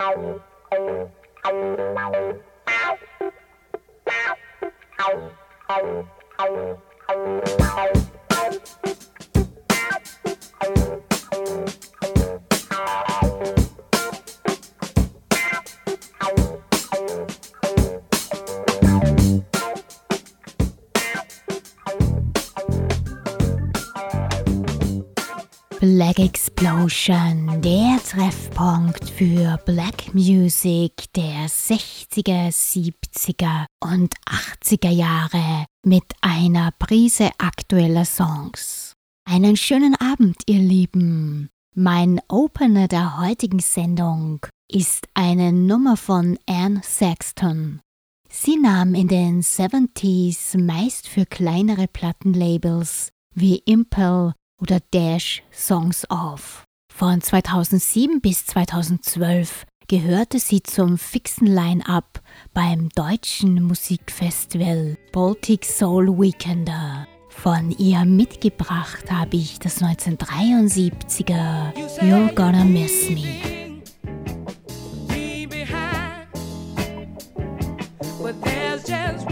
Thank you. Black Explosion, der Treffpunkt für Black Music der 60er, 70er und 80er Jahre mit einer Prise aktueller Songs. Einen schönen Abend, ihr Lieben. Mein Opener der heutigen Sendung ist eine Nummer von Anne Sexton. Sie nahm in den 70s meist für kleinere Plattenlabels wie Impel oder Dash Songs auf. Von 2007 bis 2012 gehörte sie zum fixen Line-up beim deutschen Musikfestival Baltic Soul Weekender. Von ihr mitgebracht habe ich das 1973er You're Gonna Miss Me. Am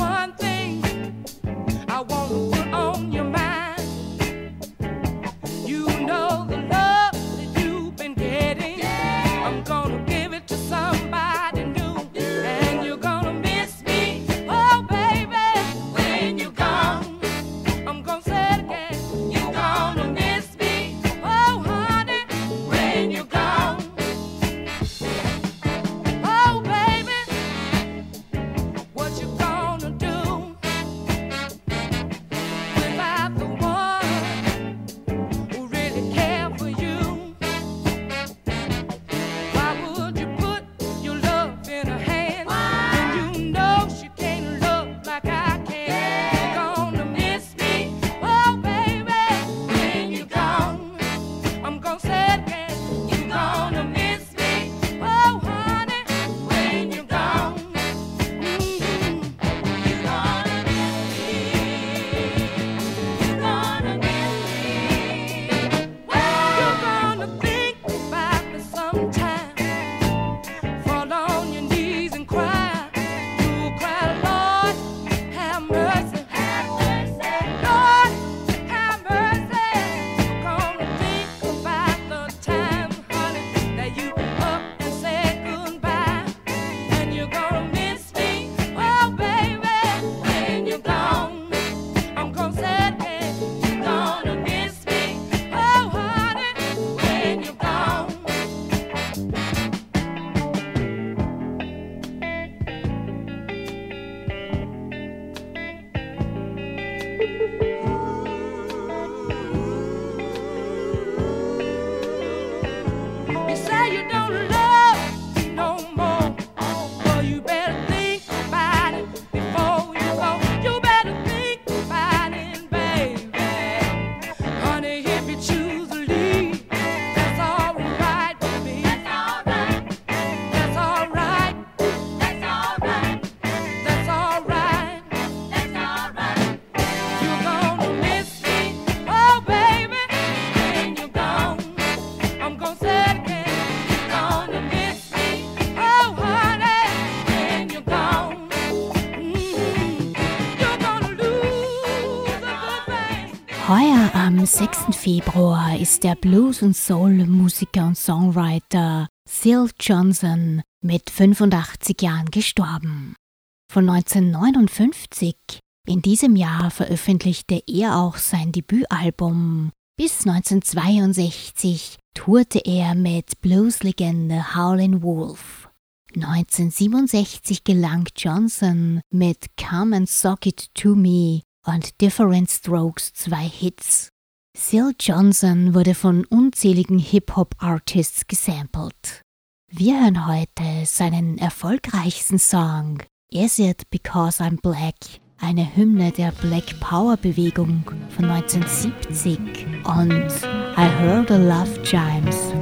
6. Februar ist der Blues- und Soul-Musiker und Songwriter Sil Johnson mit 85 Jahren gestorben. Von 1959, in diesem Jahr veröffentlichte er auch sein Debütalbum. Bis 1962 tourte er mit Blueslegende Howlin' Wolf. 1967 gelang Johnson mit Come and Sock It To Me und Different Strokes zwei Hits. Sil Johnson wurde von unzähligen Hip-Hop-Artists gesampelt. Wir hören heute seinen erfolgreichsten Song Is It Because I'm Black, eine Hymne der Black Power Bewegung von 1970 und I Heard the Love Chimes.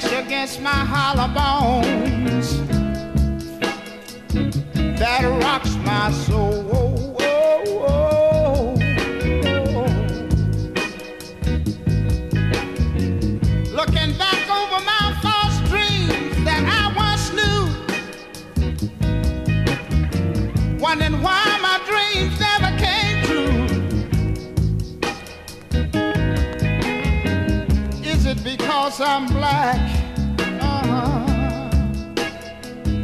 flesh against my hollow bones that rocks my soul. Looking back over my false dreams that I once knew, wondering why. because I'm black. Uh-huh.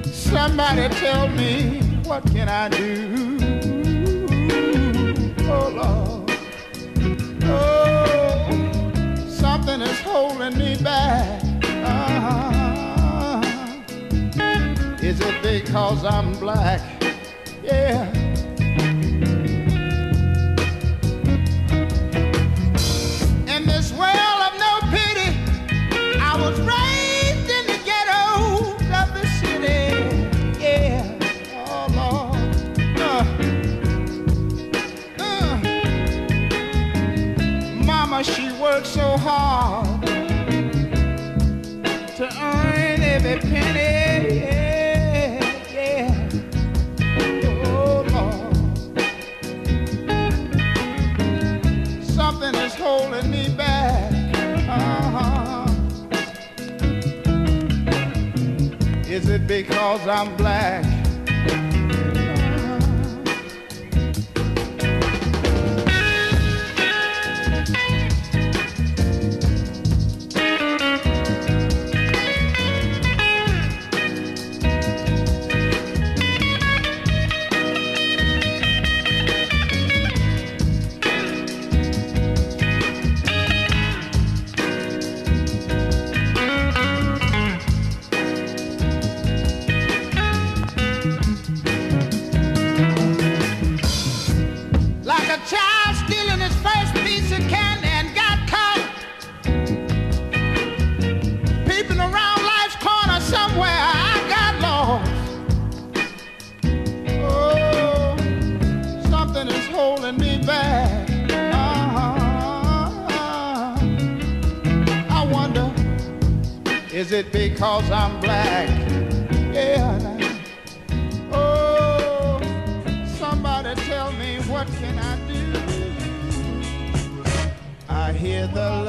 Somebody tell me what can I do? Oh Lord, oh, something is holding me back. Uh-huh. Is it because I'm black? Yeah. because I'm black. it because I'm black? Yeah. Oh, somebody tell me what can I do? I hear the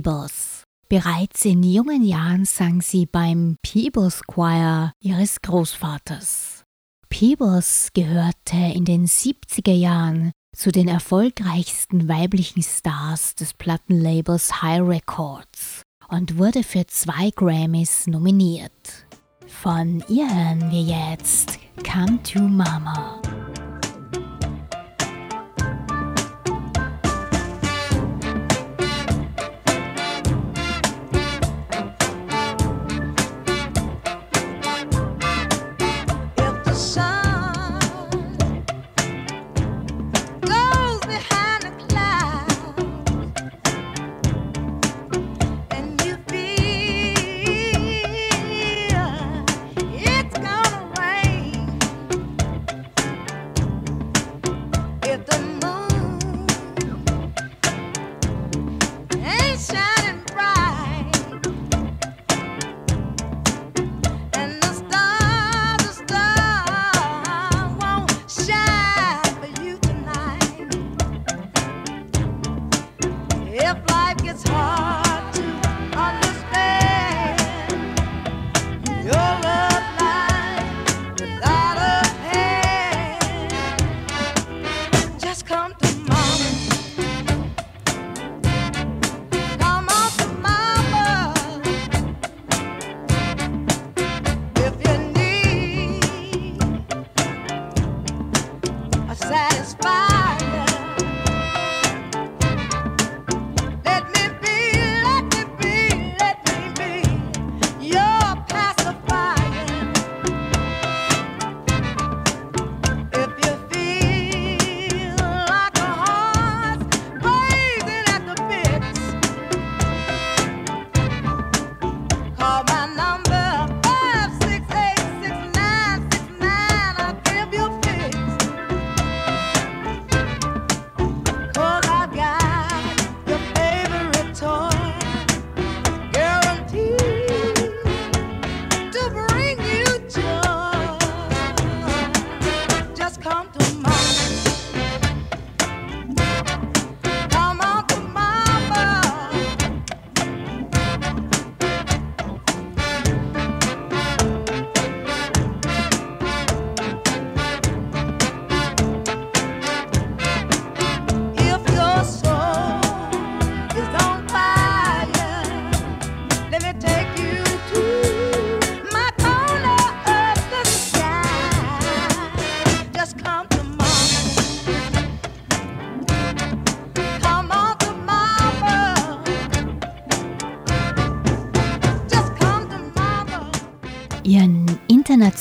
Peebles. Bereits in jungen Jahren sang sie beim Peebles Choir ihres Großvaters. Peebles gehörte in den 70er Jahren zu den erfolgreichsten weiblichen Stars des Plattenlabels High Records und wurde für zwei Grammys nominiert. Von ihr hören wir jetzt Come to Mama.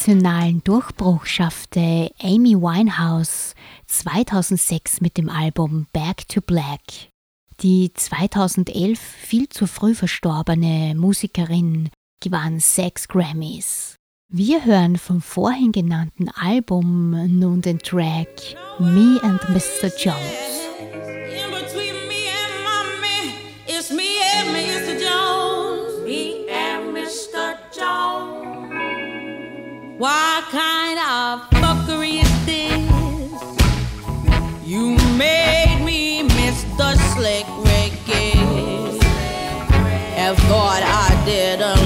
Internationalen Durchbruch schaffte Amy Winehouse 2006 mit dem Album Back to Black. Die 2011 viel zu früh verstorbene Musikerin gewann sechs Grammys. Wir hören vom vorhin genannten Album nun den Track Me and Mr. Jones. What kind of fuckery is this? You made me miss the slick Ricky. Have thought I didn't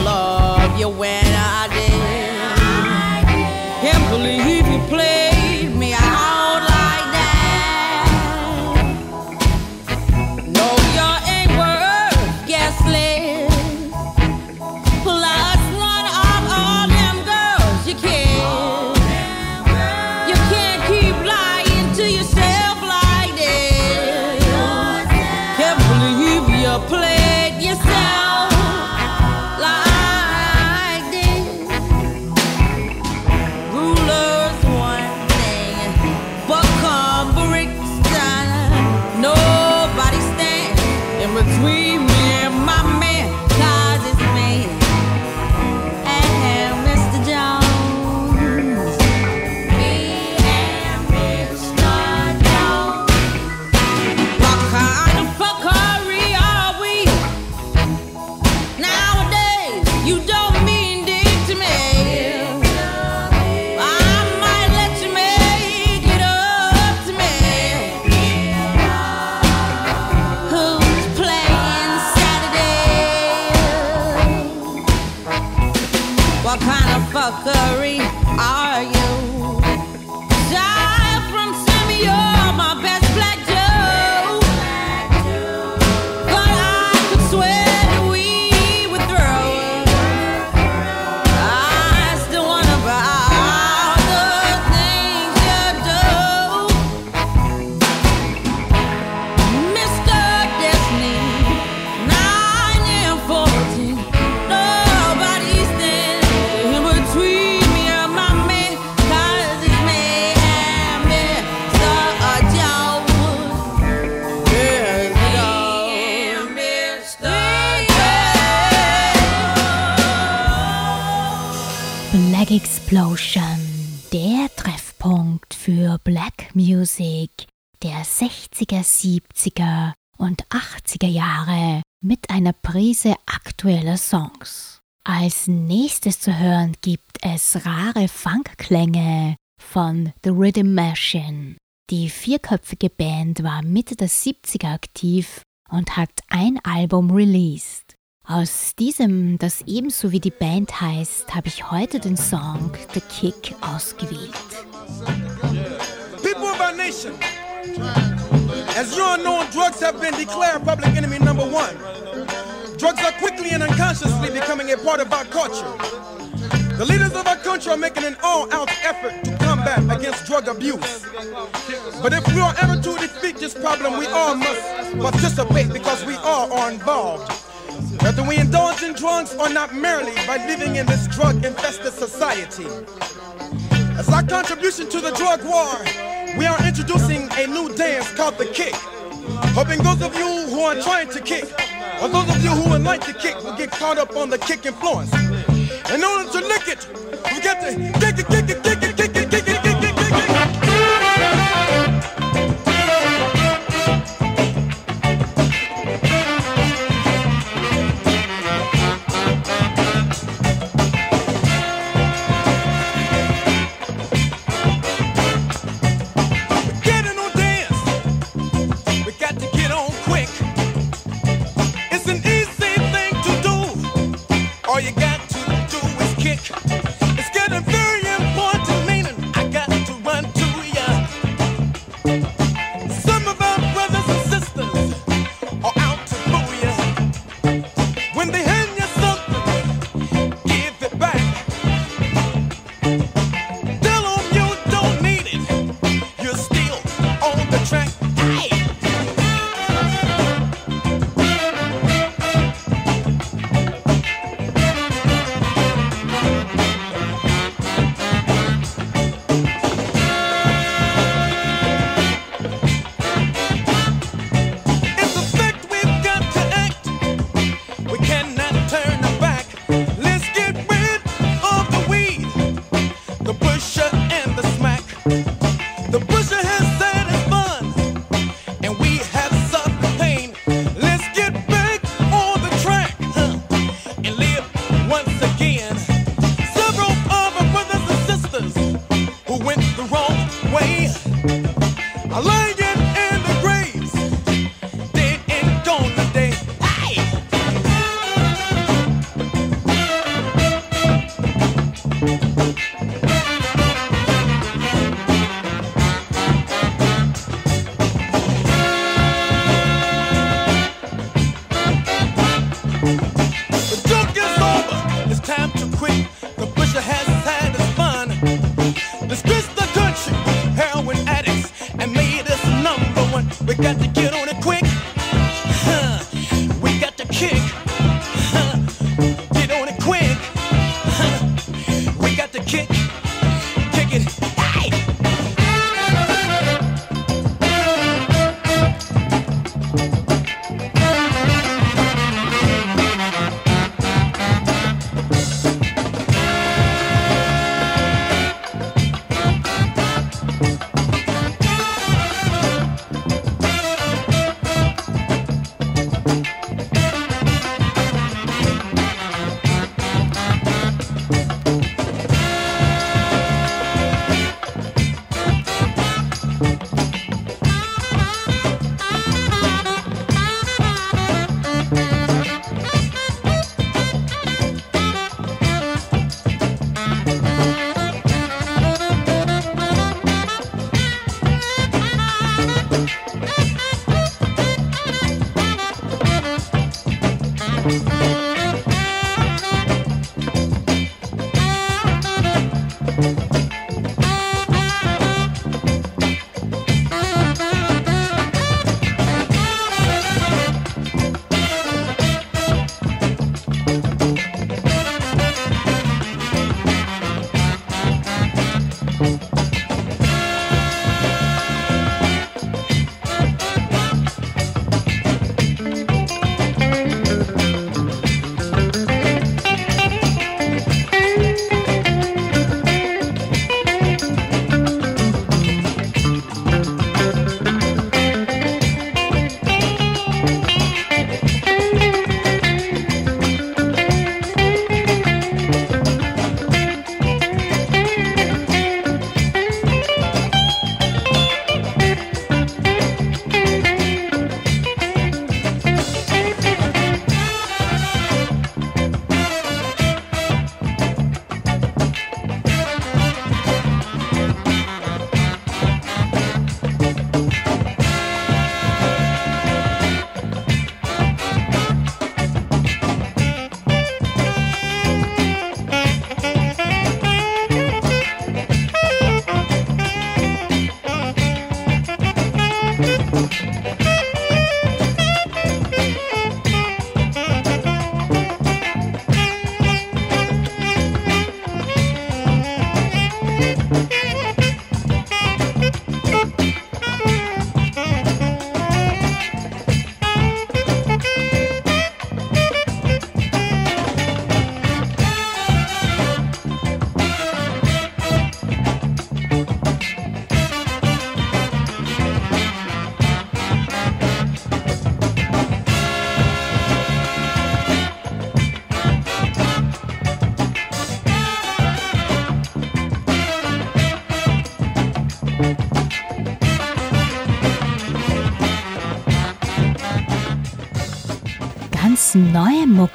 zu hören gibt es rare Funkklänge von The Rhythm Machine. Die vierköpfige Band war Mitte der 70er aktiv und hat ein Album released. Aus diesem, das ebenso wie die Band heißt, habe ich heute den Song The Kick ausgewählt. People of our nation, as you know, drugs have been declared public enemy number one. Drugs are quickly and unconsciously becoming a part of our culture. The leaders of our country are making an all-out effort to combat against drug abuse. But if we are ever to defeat this problem, we all must participate because we all are involved. Whether we indulge in drugs or not merely by living in this drug-infested society. As our contribution to the drug war, we are introducing a new dance called the kick. Hoping those of you who are trying to kick, or those of you who would like to kick, will get caught up on the kick influence. In order to lick it, we got to kick it, kick it, kick it, kick it, kick it, kick it.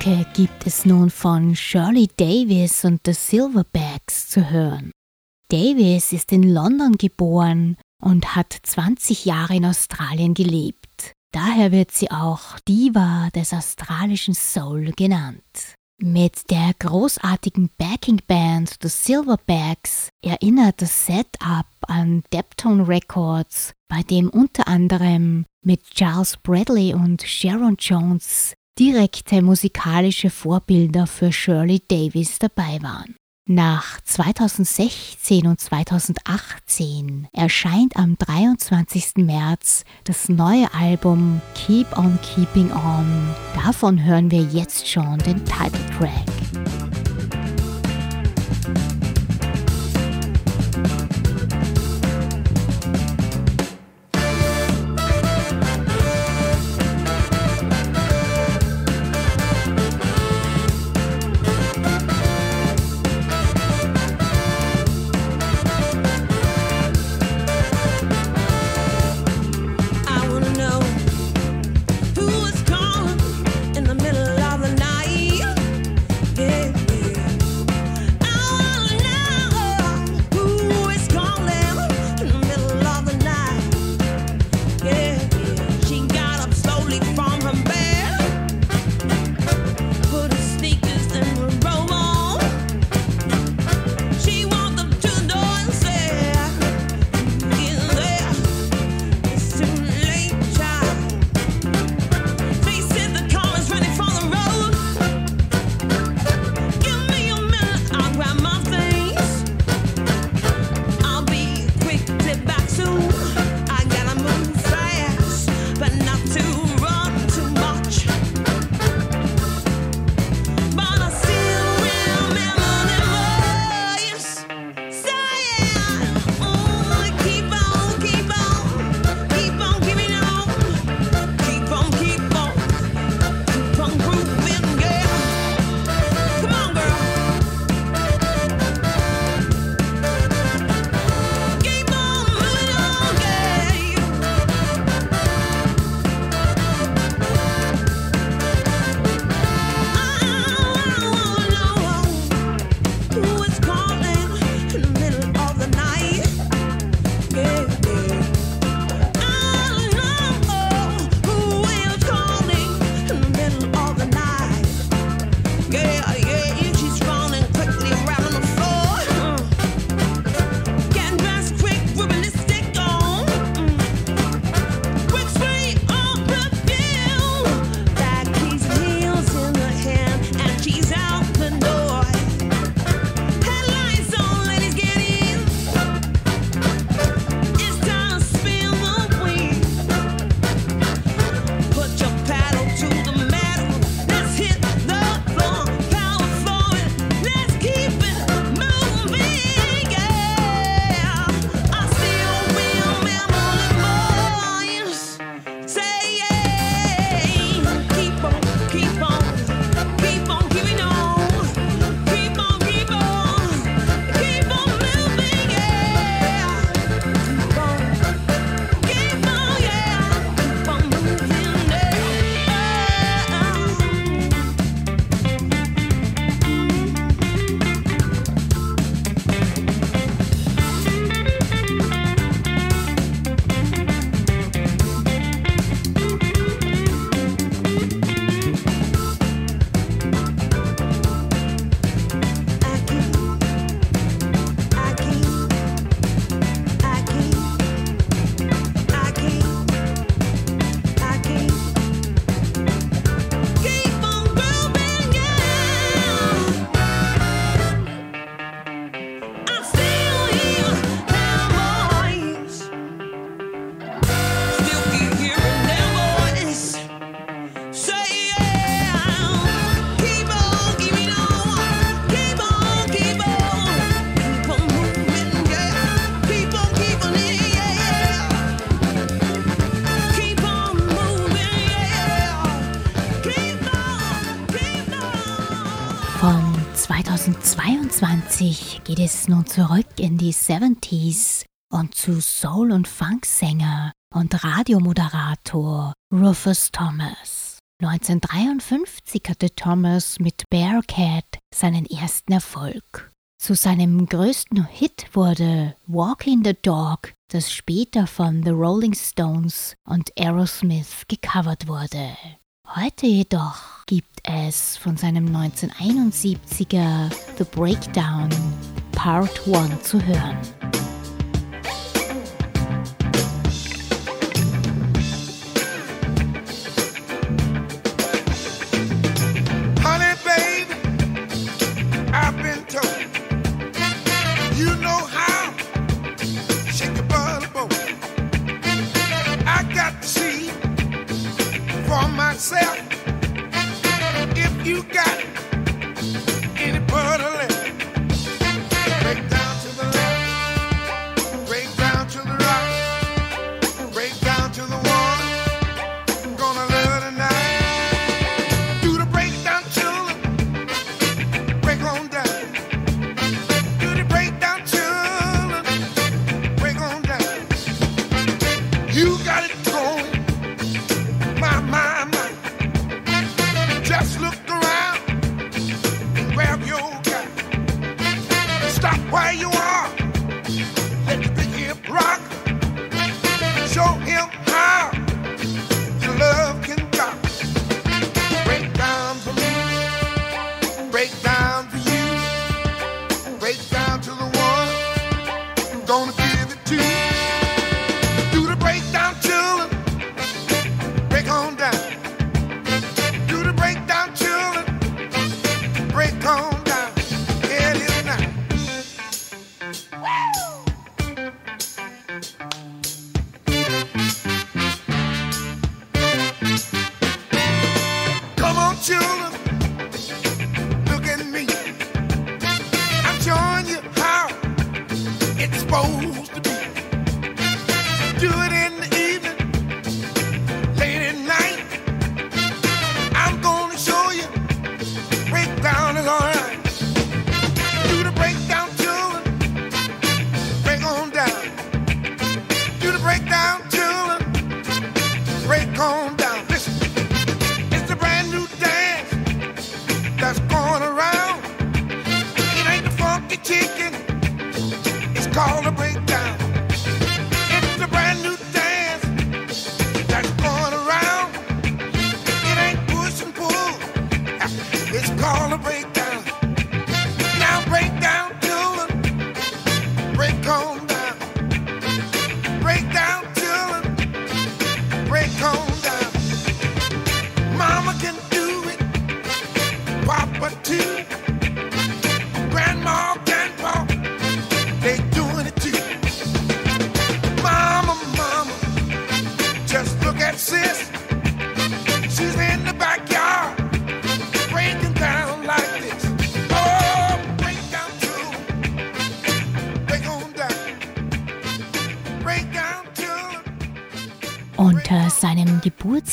Mucke gibt es nun von Shirley Davis und The Silverbacks zu hören. Davis ist in London geboren und hat 20 Jahre in Australien gelebt. Daher wird sie auch Diva des australischen Soul genannt. Mit der großartigen Backing-Band The Silverbacks erinnert das Setup an Deptone Records, bei dem unter anderem mit Charles Bradley und Sharon Jones direkte musikalische Vorbilder für Shirley Davis dabei waren. Nach 2016 und 2018 erscheint am 23. März das neue Album Keep on Keeping On. Davon hören wir jetzt schon den Titeltrack. 70s und zu Soul- und Funksänger und Radiomoderator Rufus Thomas. 1953 hatte Thomas mit Bearcat seinen ersten Erfolg. Zu seinem größten Hit wurde Walk in the Dog, das später von The Rolling Stones und Aerosmith gecovert wurde. Heute jedoch gibt es von seinem 1971er The Breakdown Part 1 zu hören.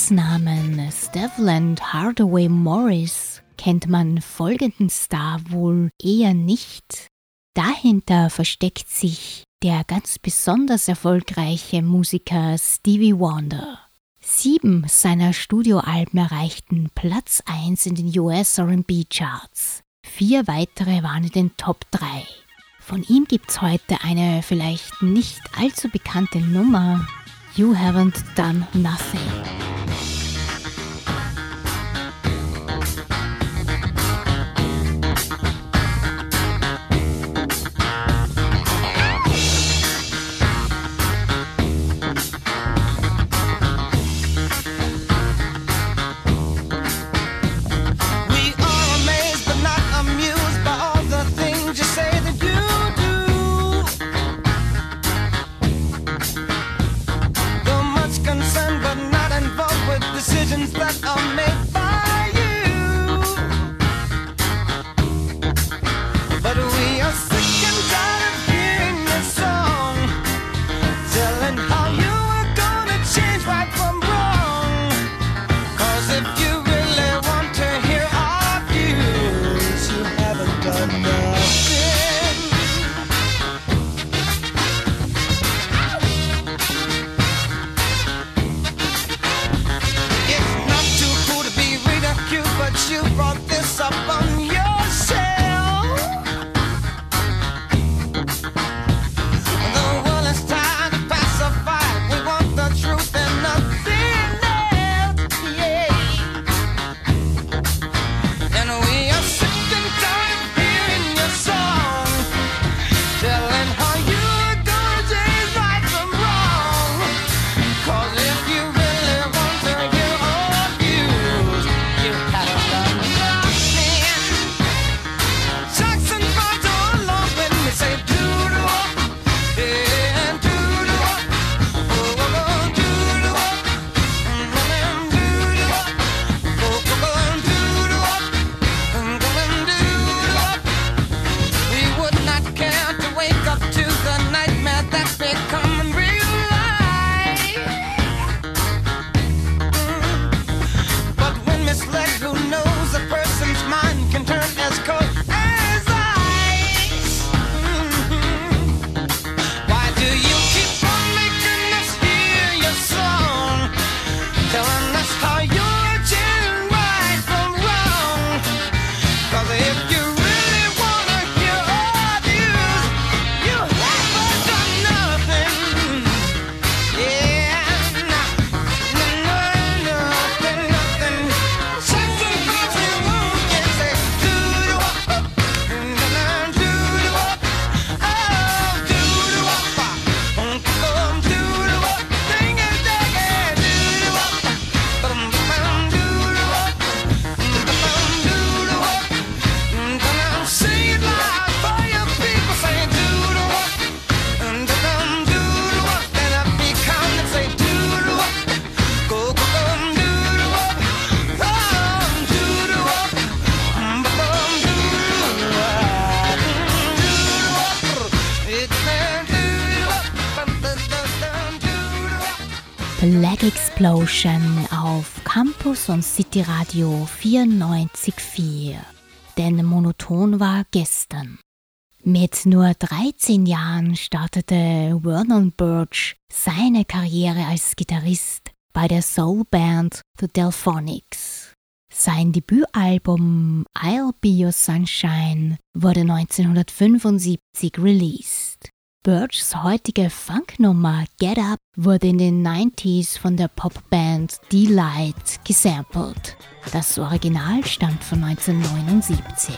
Spitznamen Stevland Hardaway Morris kennt man folgenden Star wohl eher nicht. Dahinter versteckt sich der ganz besonders erfolgreiche Musiker Stevie Wonder. Sieben seiner Studioalben erreichten Platz 1 in den US RB Charts. Vier weitere waren in den Top 3. Von ihm gibt's heute eine vielleicht nicht allzu bekannte Nummer. You haven't done nothing. Explosion auf Campus und City Radio 94.4. Denn monoton war gestern. Mit nur 13 Jahren startete Vernon Birch seine Karriere als Gitarrist bei der Soulband The Delphonics. Sein Debütalbum I'll Be Your Sunshine wurde 1975 released. Birchs heutige Funknummer Get Up wurde in den 90s von der Popband Delight gesampelt. Das Original stammt von 1979.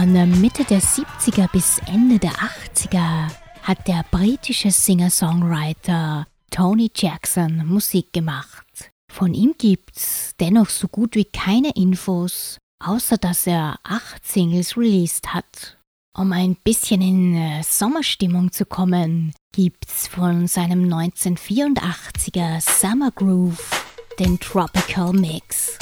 Von Mitte der 70er bis Ende der 80er hat der britische Singer-Songwriter Tony Jackson Musik gemacht. Von ihm gibt's dennoch so gut wie keine Infos, außer dass er acht Singles released hat. Um ein bisschen in äh, Sommerstimmung zu kommen, gibt's von seinem 1984er Summer Groove den Tropical Mix.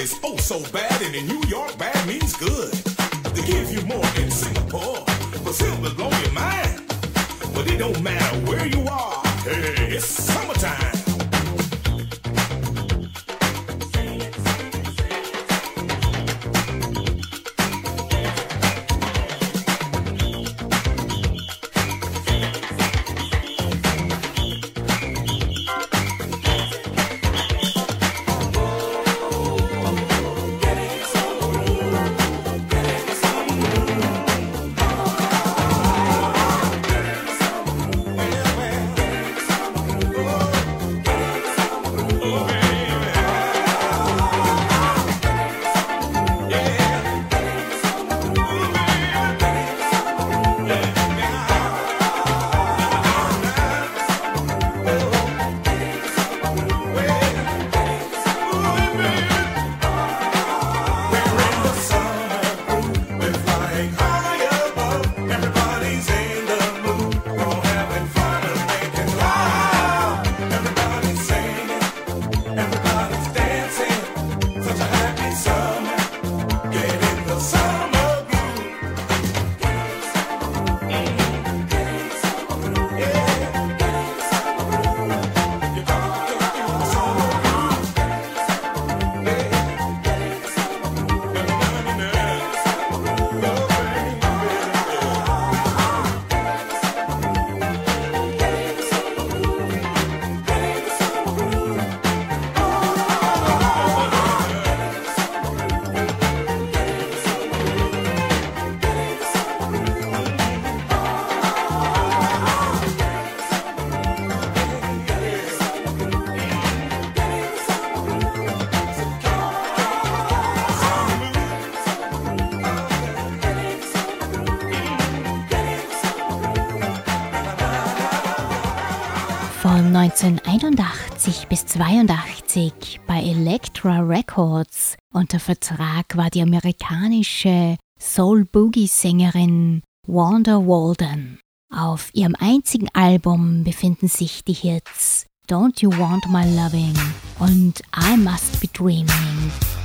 is oh so bad, and in New York, bad means good. They give you more in Singapore, but still blow your mind. But it don't matter. 1981 bis 82 bei Elektra Records. Unter Vertrag war die amerikanische Soul-Boogie-Sängerin Wanda Walden. Auf ihrem einzigen Album befinden sich die Hits Don't You Want My Loving und I Must Be Dreaming.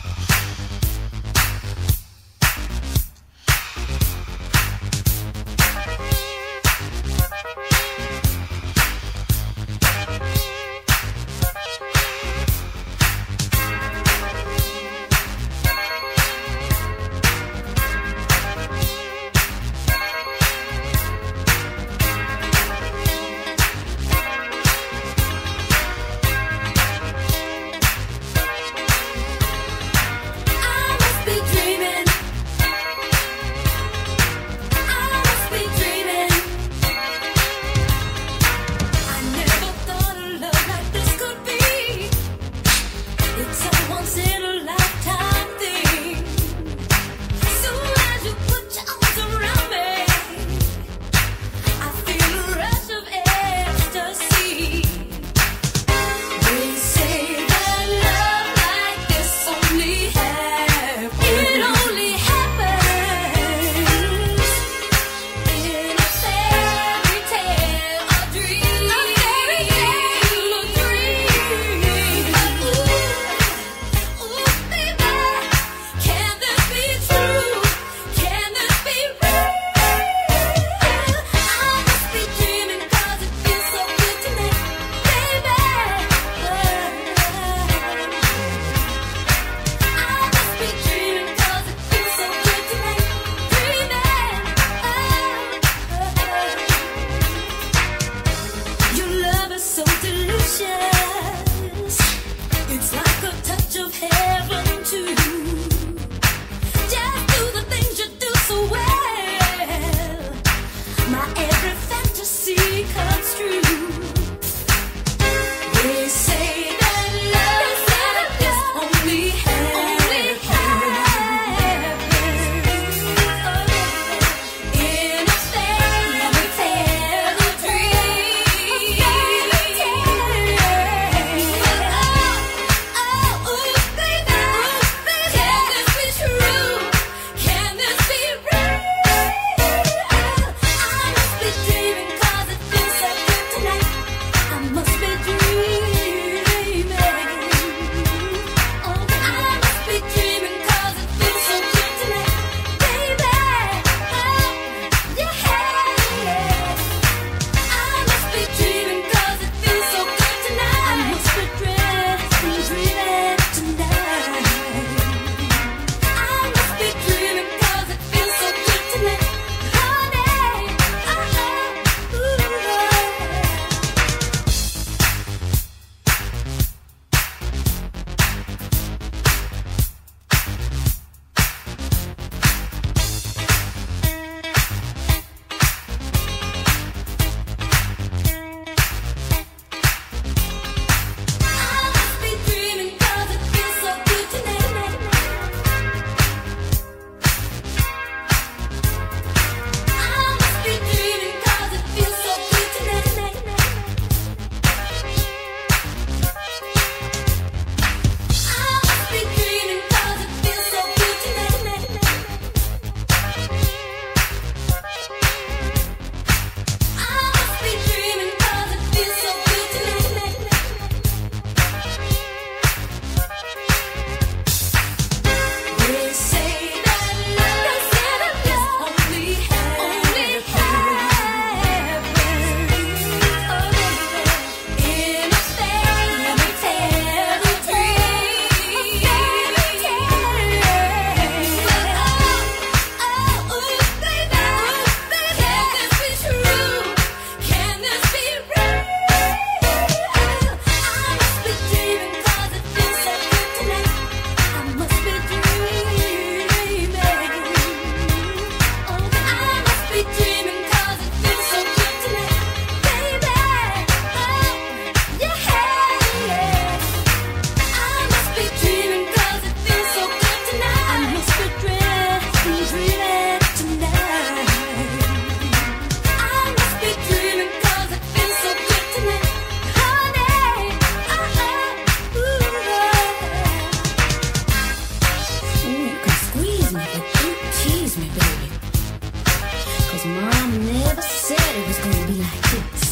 Cause never said it was gonna be like this.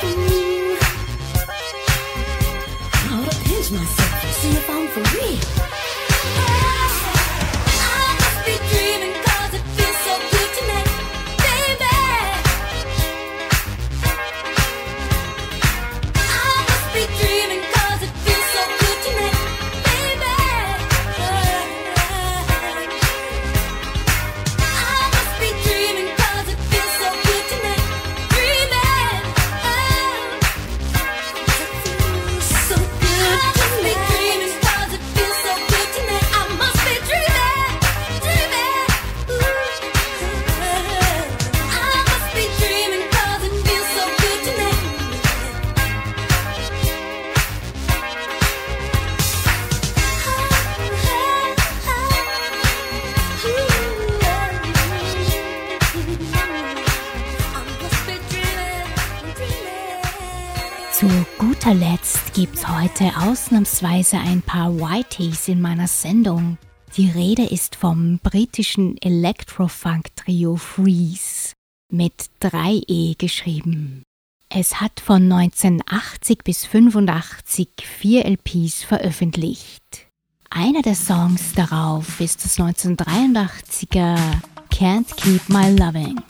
Mm. I myself, see if I'm for real. Ausnahmsweise ein paar Whiteys in meiner Sendung. Die Rede ist vom britischen Electrofunk-Trio Freeze mit 3E geschrieben. Es hat von 1980 bis 85 vier LPs veröffentlicht. Einer der Songs darauf ist das 1983er Can't Keep My Loving.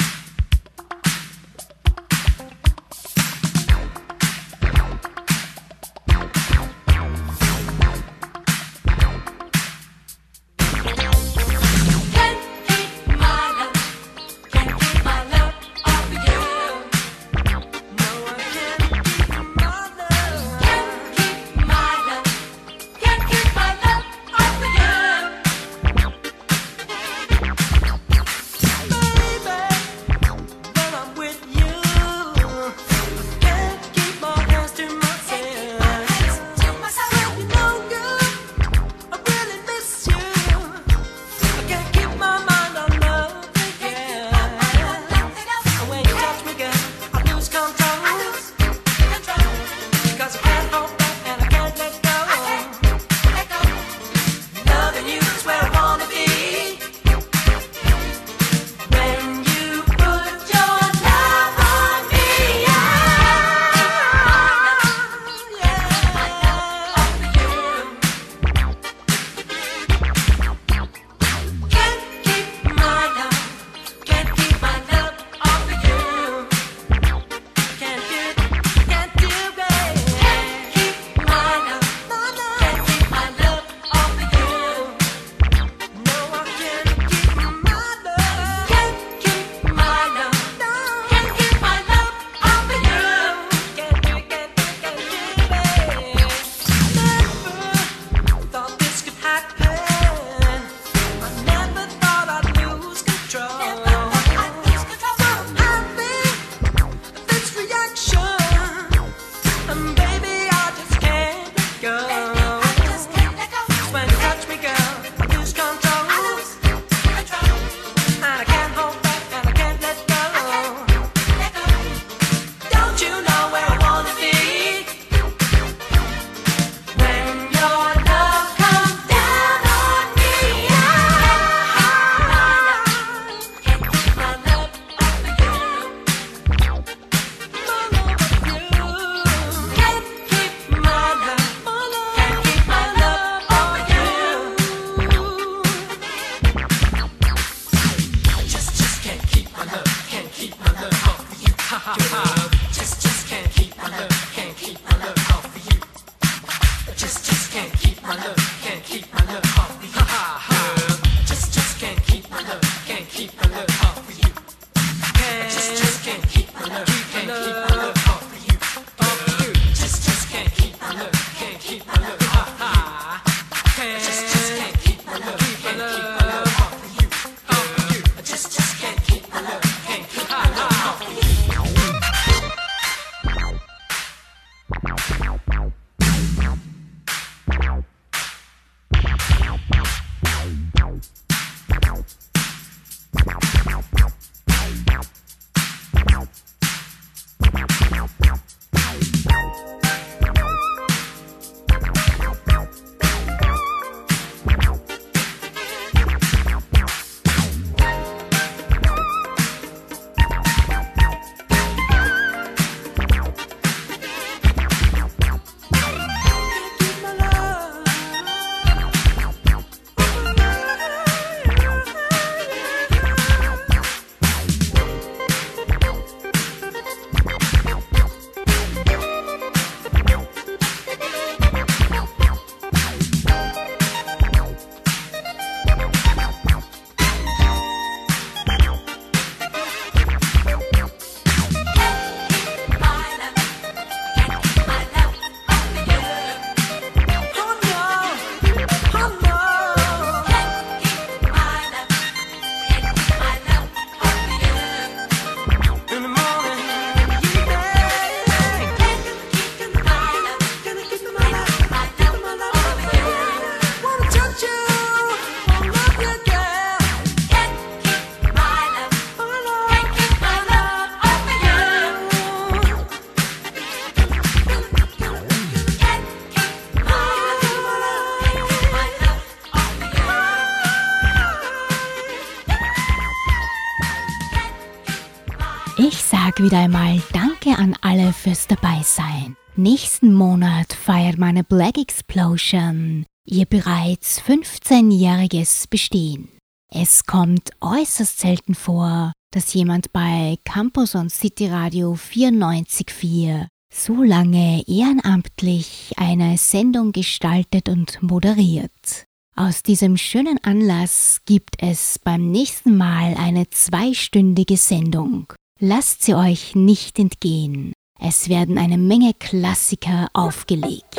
Black Explosion ihr bereits 15-jähriges Bestehen. Es kommt äußerst selten vor, dass jemand bei Campus und City Radio 94.4 so lange ehrenamtlich eine Sendung gestaltet und moderiert. Aus diesem schönen Anlass gibt es beim nächsten Mal eine zweistündige Sendung. Lasst sie euch nicht entgehen. Es werden eine Menge Klassiker aufgelegt.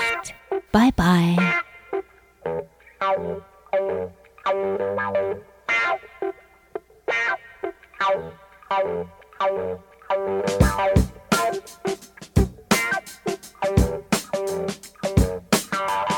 Bye bye. You.